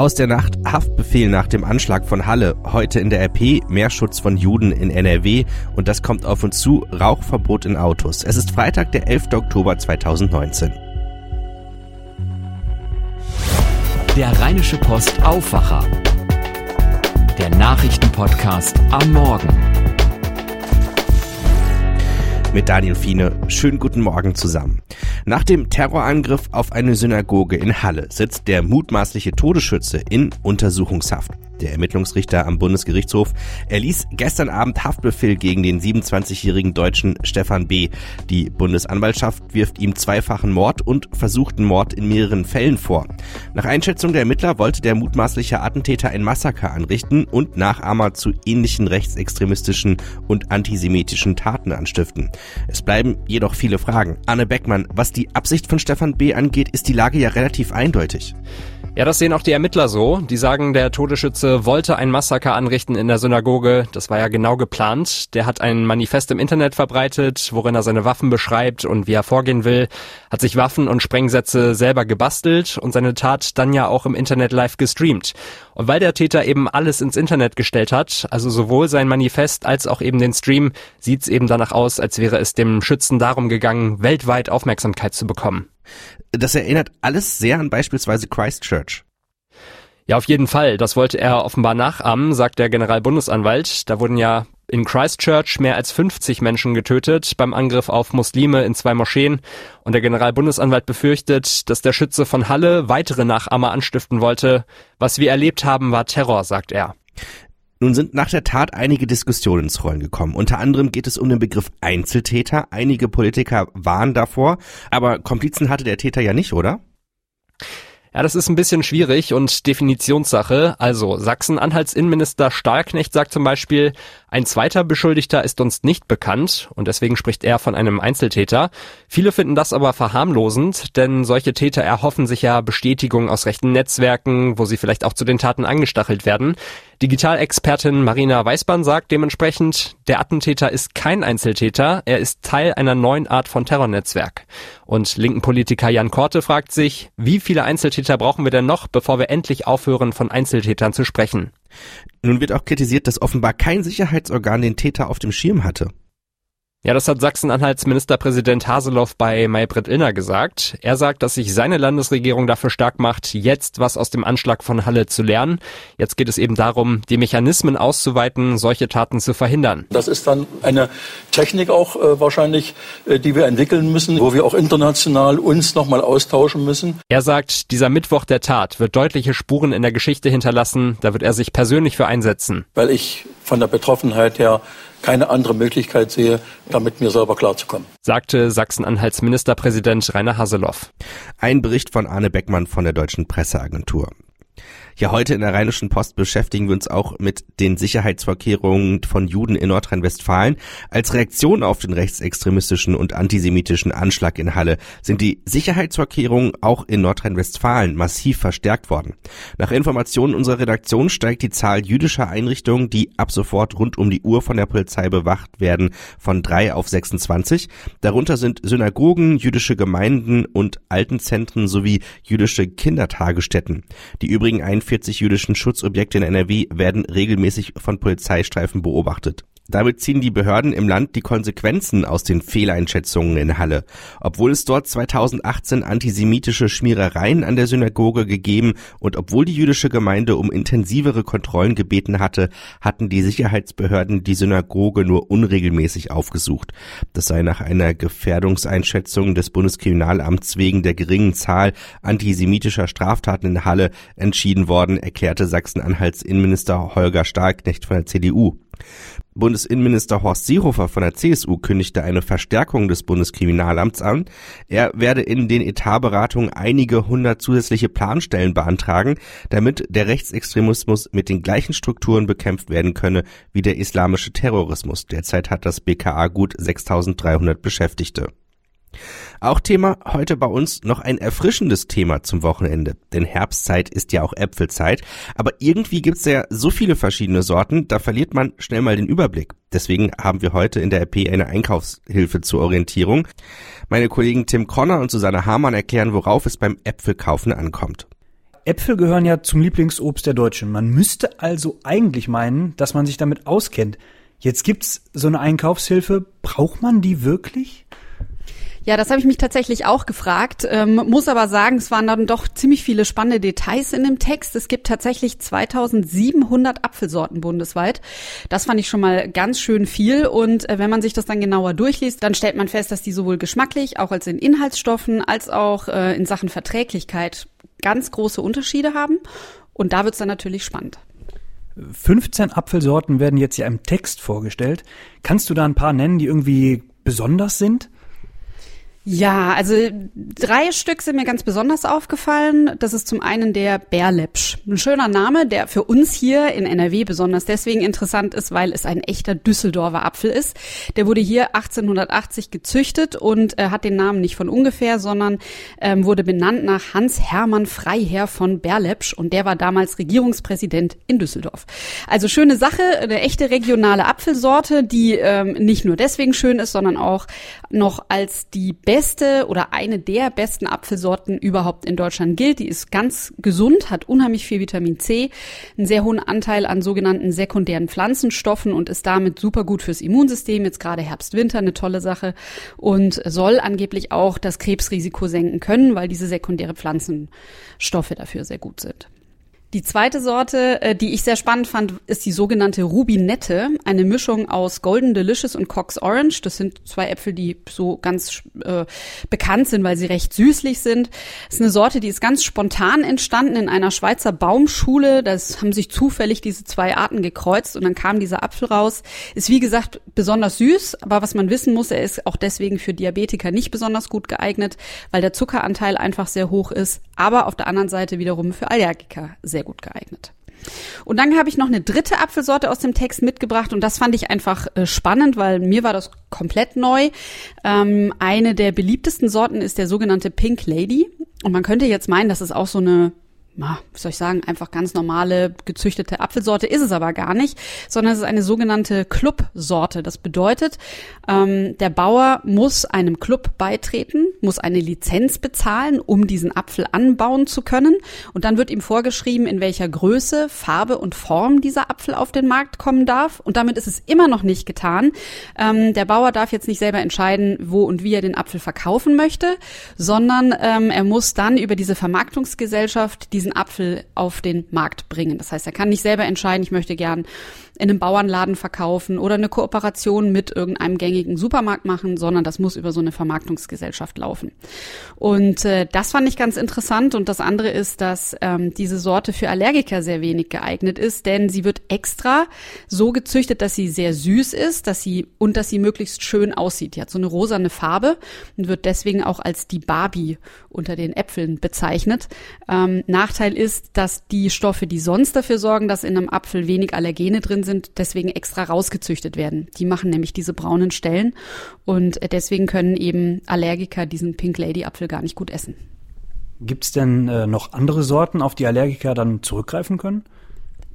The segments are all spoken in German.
Aus der Nacht Haftbefehl nach dem Anschlag von Halle. Heute in der RP mehr Schutz von Juden in NRW und das kommt auf uns zu. Rauchverbot in Autos. Es ist Freitag, der 11. Oktober 2019. Der Rheinische Post Aufwacher. Der Nachrichtenpodcast am Morgen. Mit Daniel Fiene. Schönen guten Morgen zusammen. Nach dem Terrorangriff auf eine Synagoge in Halle sitzt der mutmaßliche Todesschütze in Untersuchungshaft. Der Ermittlungsrichter am Bundesgerichtshof erließ gestern Abend Haftbefehl gegen den 27-jährigen Deutschen Stefan B. Die Bundesanwaltschaft wirft ihm zweifachen Mord und versuchten Mord in mehreren Fällen vor. Nach Einschätzung der Ermittler wollte der mutmaßliche Attentäter ein Massaker anrichten und Nachahmer zu ähnlichen rechtsextremistischen und antisemitischen Taten anstiften. Es bleiben jedoch viele Fragen. Anne Beckmann, was die Absicht von Stefan B. angeht, ist die Lage ja relativ eindeutig. Ja, das sehen auch die Ermittler so. Die sagen, der Todesschütze wollte ein Massaker anrichten in der Synagoge. Das war ja genau geplant. Der hat ein Manifest im Internet verbreitet, worin er seine Waffen beschreibt und wie er vorgehen will, hat sich Waffen und Sprengsätze selber gebastelt und seine Tat dann ja auch im Internet live gestreamt. Und weil der Täter eben alles ins Internet gestellt hat, also sowohl sein Manifest als auch eben den Stream, sieht's eben danach aus, als wäre es dem Schützen darum gegangen, weltweit Aufmerksamkeit zu bekommen. Das erinnert alles sehr an beispielsweise Christchurch. Ja, auf jeden Fall. Das wollte er offenbar nachahmen, sagt der Generalbundesanwalt. Da wurden ja in Christchurch mehr als 50 Menschen getötet beim Angriff auf Muslime in zwei Moscheen. Und der Generalbundesanwalt befürchtet, dass der Schütze von Halle weitere Nachahmer anstiften wollte. Was wir erlebt haben, war Terror, sagt er. Nun sind nach der Tat einige Diskussionen ins Rollen gekommen. Unter anderem geht es um den Begriff Einzeltäter. Einige Politiker waren davor, aber Komplizen hatte der Täter ja nicht, oder? Ja, das ist ein bisschen schwierig und Definitionssache. Also Sachsen-Anhalts Innenminister Stahlknecht sagt zum Beispiel, ein zweiter Beschuldigter ist uns nicht bekannt und deswegen spricht er von einem Einzeltäter. Viele finden das aber verharmlosend, denn solche Täter erhoffen sich ja Bestätigung aus rechten Netzwerken, wo sie vielleicht auch zu den Taten angestachelt werden. Digitalexpertin Marina Weißbahn sagt dementsprechend, der Attentäter ist kein Einzeltäter, er ist Teil einer neuen Art von Terrornetzwerk. Und linken Politiker Jan Korte fragt sich, wie viele Einzeltäter brauchen wir denn noch, bevor wir endlich aufhören, von Einzeltätern zu sprechen? Nun wird auch kritisiert, dass offenbar kein Sicherheitsorgan den Täter auf dem Schirm hatte. Ja, das hat Sachsen-Anhalts Ministerpräsident Haseloff bei Maybrit Illner gesagt. Er sagt, dass sich seine Landesregierung dafür stark macht, jetzt was aus dem Anschlag von Halle zu lernen. Jetzt geht es eben darum, die Mechanismen auszuweiten, solche Taten zu verhindern. Das ist dann eine Technik auch äh, wahrscheinlich, äh, die wir entwickeln müssen, wo wir auch international uns nochmal austauschen müssen. Er sagt, dieser Mittwoch der Tat wird deutliche Spuren in der Geschichte hinterlassen. Da wird er sich persönlich für einsetzen. Weil ich von der Betroffenheit her keine andere Möglichkeit sehe, damit mir selber klarzukommen. Sagte Sachsen-Anhalts Ministerpräsident Rainer Haseloff. Ein Bericht von Arne Beckmann von der Deutschen Presseagentur. Ja, heute in der Rheinischen Post beschäftigen wir uns auch mit den Sicherheitsvorkehrungen von Juden in Nordrhein-Westfalen. Als Reaktion auf den rechtsextremistischen und antisemitischen Anschlag in Halle sind die Sicherheitsvorkehrungen auch in Nordrhein-Westfalen massiv verstärkt worden. Nach Informationen unserer Redaktion steigt die Zahl jüdischer Einrichtungen, die ab sofort rund um die Uhr von der Polizei bewacht werden, von drei auf 26. Darunter sind Synagogen, jüdische Gemeinden und Altenzentren sowie jüdische Kindertagesstätten. Die übrigen 41 jüdischen Schutzobjekte in NRW werden regelmäßig von Polizeistreifen beobachtet. Damit ziehen die Behörden im Land die Konsequenzen aus den Fehleinschätzungen in Halle. Obwohl es dort 2018 antisemitische Schmierereien an der Synagoge gegeben und obwohl die jüdische Gemeinde um intensivere Kontrollen gebeten hatte, hatten die Sicherheitsbehörden die Synagoge nur unregelmäßig aufgesucht. Das sei nach einer Gefährdungseinschätzung des Bundeskriminalamts wegen der geringen Zahl antisemitischer Straftaten in Halle entschieden worden, erklärte Sachsen-Anhalts Innenminister Holger Stahlknecht von der CDU. Bundesinnenminister Horst Seehofer von der CSU kündigte eine Verstärkung des Bundeskriminalamts an. Er werde in den Etatberatungen einige hundert zusätzliche Planstellen beantragen, damit der Rechtsextremismus mit den gleichen Strukturen bekämpft werden könne wie der islamische Terrorismus. Derzeit hat das BKA gut 6300 Beschäftigte. Auch Thema heute bei uns noch ein erfrischendes Thema zum Wochenende. Denn Herbstzeit ist ja auch Äpfelzeit. Aber irgendwie gibt's ja so viele verschiedene Sorten, da verliert man schnell mal den Überblick. Deswegen haben wir heute in der RP eine Einkaufshilfe zur Orientierung. Meine Kollegen Tim Conner und Susanne Hamann erklären, worauf es beim Äpfelkaufen ankommt. Äpfel gehören ja zum Lieblingsobst der Deutschen. Man müsste also eigentlich meinen, dass man sich damit auskennt. Jetzt gibt's so eine Einkaufshilfe. Braucht man die wirklich? Ja, das habe ich mich tatsächlich auch gefragt, ähm, muss aber sagen, es waren dann doch ziemlich viele spannende Details in dem Text. Es gibt tatsächlich 2700 Apfelsorten bundesweit. Das fand ich schon mal ganz schön viel und äh, wenn man sich das dann genauer durchliest, dann stellt man fest, dass die sowohl geschmacklich, auch als in Inhaltsstoffen, als auch äh, in Sachen Verträglichkeit ganz große Unterschiede haben und da wird's dann natürlich spannend. 15 Apfelsorten werden jetzt ja im Text vorgestellt. Kannst du da ein paar nennen, die irgendwie besonders sind? Ja, also drei Stück sind mir ganz besonders aufgefallen. Das ist zum einen der Bärlepsch. Ein schöner Name, der für uns hier in NRW besonders deswegen interessant ist, weil es ein echter Düsseldorfer Apfel ist. Der wurde hier 1880 gezüchtet und äh, hat den Namen nicht von ungefähr, sondern ähm, wurde benannt nach Hans Hermann Freiherr von Bärlepsch und der war damals Regierungspräsident in Düsseldorf. Also schöne Sache, eine echte regionale Apfelsorte, die ähm, nicht nur deswegen schön ist, sondern auch noch als die beste oder eine der besten Apfelsorten überhaupt in Deutschland gilt. Die ist ganz gesund, hat unheimlich viel Vitamin C, einen sehr hohen Anteil an sogenannten sekundären Pflanzenstoffen und ist damit super gut fürs Immunsystem. Jetzt gerade Herbst, Winter eine tolle Sache und soll angeblich auch das Krebsrisiko senken können, weil diese sekundäre Pflanzenstoffe dafür sehr gut sind. Die zweite Sorte, äh, die ich sehr spannend fand, ist die sogenannte Rubinette, eine Mischung aus Golden Delicious und Cox Orange. Das sind zwei Äpfel, die so ganz äh, bekannt sind, weil sie recht süßlich sind. Das ist eine Sorte, die ist ganz spontan entstanden in einer Schweizer Baumschule. Das haben sich zufällig diese zwei Arten gekreuzt und dann kam dieser Apfel raus. Ist wie gesagt besonders süß, aber was man wissen muss, er ist auch deswegen für Diabetiker nicht besonders gut geeignet, weil der Zuckeranteil einfach sehr hoch ist. Aber auf der anderen Seite wiederum für Allergiker sehr gut geeignet. Und dann habe ich noch eine dritte Apfelsorte aus dem Text mitgebracht und das fand ich einfach äh, spannend, weil mir war das komplett neu. Ähm, eine der beliebtesten Sorten ist der sogenannte Pink Lady und man könnte jetzt meinen, das ist auch so eine wie soll ich sagen, einfach ganz normale gezüchtete Apfelsorte ist es aber gar nicht, sondern es ist eine sogenannte Clubsorte. Das bedeutet, ähm, der Bauer muss einem Club beitreten, muss eine Lizenz bezahlen, um diesen Apfel anbauen zu können. Und dann wird ihm vorgeschrieben, in welcher Größe, Farbe und Form dieser Apfel auf den Markt kommen darf. Und damit ist es immer noch nicht getan. Ähm, der Bauer darf jetzt nicht selber entscheiden, wo und wie er den Apfel verkaufen möchte, sondern ähm, er muss dann über diese Vermarktungsgesellschaft diesen Apfel auf den Markt bringen. Das heißt, er kann nicht selber entscheiden, ich möchte gern in einem Bauernladen verkaufen oder eine Kooperation mit irgendeinem gängigen Supermarkt machen, sondern das muss über so eine Vermarktungsgesellschaft laufen. Und äh, das fand ich ganz interessant. Und das andere ist, dass ähm, diese Sorte für Allergiker sehr wenig geeignet ist, denn sie wird extra so gezüchtet, dass sie sehr süß ist, dass sie und dass sie möglichst schön aussieht. Die hat so eine rosane Farbe und wird deswegen auch als die Barbie unter den Äpfeln bezeichnet. Ähm, Nachteil ist, dass die Stoffe, die sonst dafür sorgen, dass in einem Apfel wenig Allergene drin sind, deswegen extra rausgezüchtet werden. Die machen nämlich diese braunen Stellen und deswegen können eben Allergiker diesen Pink Lady Apfel gar nicht gut essen. Gibt es denn äh, noch andere Sorten, auf die Allergiker dann zurückgreifen können?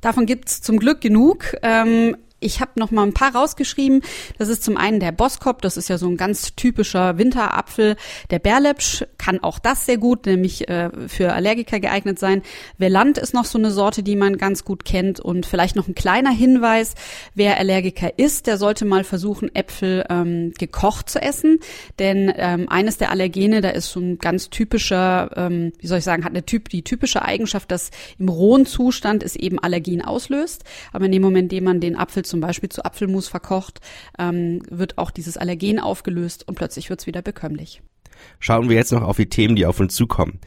Davon gibt's zum Glück genug. Ähm, ich habe noch mal ein paar rausgeschrieben. Das ist zum einen der Boskop, das ist ja so ein ganz typischer Winterapfel. Der Berlepsch kann auch das sehr gut, nämlich äh, für Allergiker geeignet sein. Veland ist noch so eine Sorte, die man ganz gut kennt. Und vielleicht noch ein kleiner Hinweis, wer Allergiker ist, der sollte mal versuchen, Äpfel ähm, gekocht zu essen. Denn ähm, eines der Allergene, da ist so ein ganz typischer, ähm, wie soll ich sagen, hat eine typ, die typische Eigenschaft, dass im rohen Zustand es eben Allergien auslöst. Aber in dem Moment, in dem man den Apfel zum Beispiel zu Apfelmus verkocht, ähm, wird auch dieses Allergen aufgelöst und plötzlich wird es wieder bekömmlich. Schauen wir jetzt noch auf die Themen, die auf uns zukommen.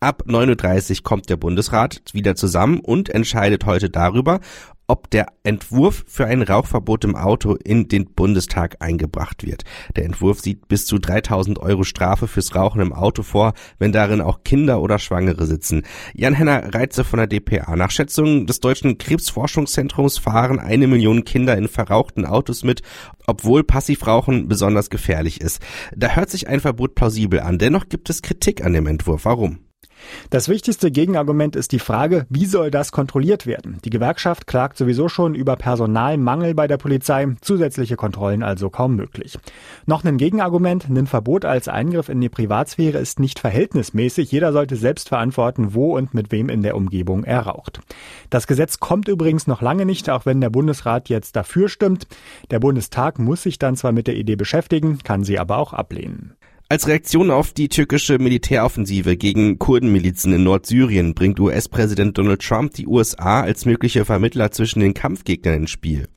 Ab 9.30 Uhr kommt der Bundesrat wieder zusammen und entscheidet heute darüber, ob der Entwurf für ein Rauchverbot im Auto in den Bundestag eingebracht wird. Der Entwurf sieht bis zu 3000 Euro Strafe fürs Rauchen im Auto vor, wenn darin auch Kinder oder Schwangere sitzen. Jan-Henner Reitze von der DPA. Nach Schätzungen des Deutschen Krebsforschungszentrums fahren eine Million Kinder in verrauchten Autos mit, obwohl Passivrauchen besonders gefährlich ist. Da hört sich ein Verbot plausibel an. Dennoch gibt es Kritik an dem Entwurf. Warum? Das wichtigste Gegenargument ist die Frage, wie soll das kontrolliert werden? Die Gewerkschaft klagt sowieso schon über Personalmangel bei der Polizei, zusätzliche Kontrollen also kaum möglich. Noch ein Gegenargument, ein Verbot als Eingriff in die Privatsphäre ist nicht verhältnismäßig. Jeder sollte selbst verantworten, wo und mit wem in der Umgebung er raucht. Das Gesetz kommt übrigens noch lange nicht, auch wenn der Bundesrat jetzt dafür stimmt. Der Bundestag muss sich dann zwar mit der Idee beschäftigen, kann sie aber auch ablehnen. Als Reaktion auf die türkische Militäroffensive gegen Kurdenmilizen in Nordsyrien bringt US-Präsident Donald Trump die USA als mögliche Vermittler zwischen den Kampfgegnern ins Spiel.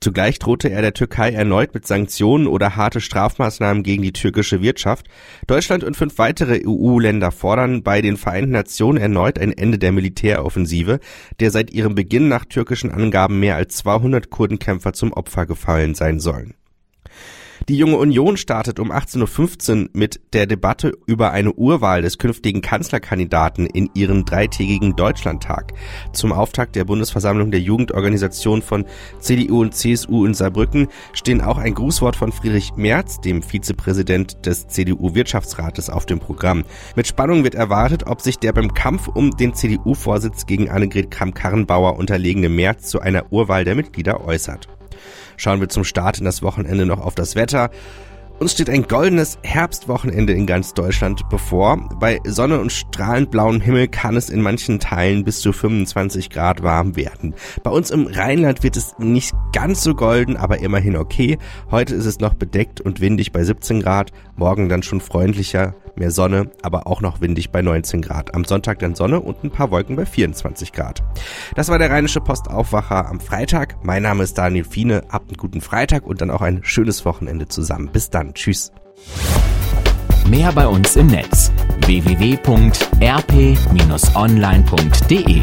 Zugleich drohte er der Türkei erneut mit Sanktionen oder harte Strafmaßnahmen gegen die türkische Wirtschaft. Deutschland und fünf weitere EU-Länder fordern bei den Vereinten Nationen erneut ein Ende der Militäroffensive, der seit ihrem Beginn nach türkischen Angaben mehr als 200 Kurdenkämpfer zum Opfer gefallen sein sollen. Die Junge Union startet um 18.15 Uhr mit der Debatte über eine Urwahl des künftigen Kanzlerkandidaten in ihren dreitägigen Deutschlandtag. Zum Auftakt der Bundesversammlung der Jugendorganisation von CDU und CSU in Saarbrücken stehen auch ein Grußwort von Friedrich Merz, dem Vizepräsident des CDU-Wirtschaftsrates, auf dem Programm. Mit Spannung wird erwartet, ob sich der beim Kampf um den CDU-Vorsitz gegen Annegret Kramp-Karrenbauer unterlegene Merz zu einer Urwahl der Mitglieder äußert schauen wir zum Start in das Wochenende noch auf das Wetter. Uns steht ein goldenes Herbstwochenende in ganz Deutschland bevor. Bei Sonne und strahlend blauem Himmel kann es in manchen Teilen bis zu 25 Grad warm werden. Bei uns im Rheinland wird es nicht ganz so golden, aber immerhin okay. Heute ist es noch bedeckt und windig bei 17 Grad, morgen dann schon freundlicher mehr Sonne, aber auch noch windig bei 19 Grad. Am Sonntag dann Sonne und ein paar Wolken bei 24 Grad. Das war der Rheinische Postaufwacher am Freitag. Mein Name ist Daniel Fiene. Habt einen guten Freitag und dann auch ein schönes Wochenende zusammen. Bis dann. Tschüss. Mehr bei uns im Netz www.rp-online.de